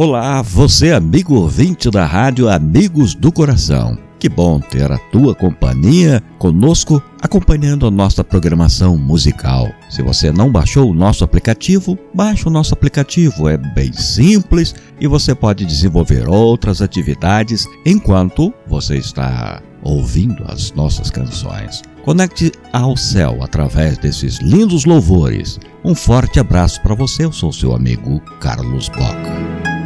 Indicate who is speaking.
Speaker 1: Olá, você amigo ouvinte da rádio Amigos do Coração. Que bom ter a tua companhia conosco, acompanhando a nossa programação musical. Se você não baixou o nosso aplicativo, baixe o nosso aplicativo. É bem simples e você pode desenvolver outras atividades enquanto você está ouvindo as nossas canções. Conecte ao céu através desses lindos louvores. Um forte abraço para você. Eu sou seu amigo Carlos Boca.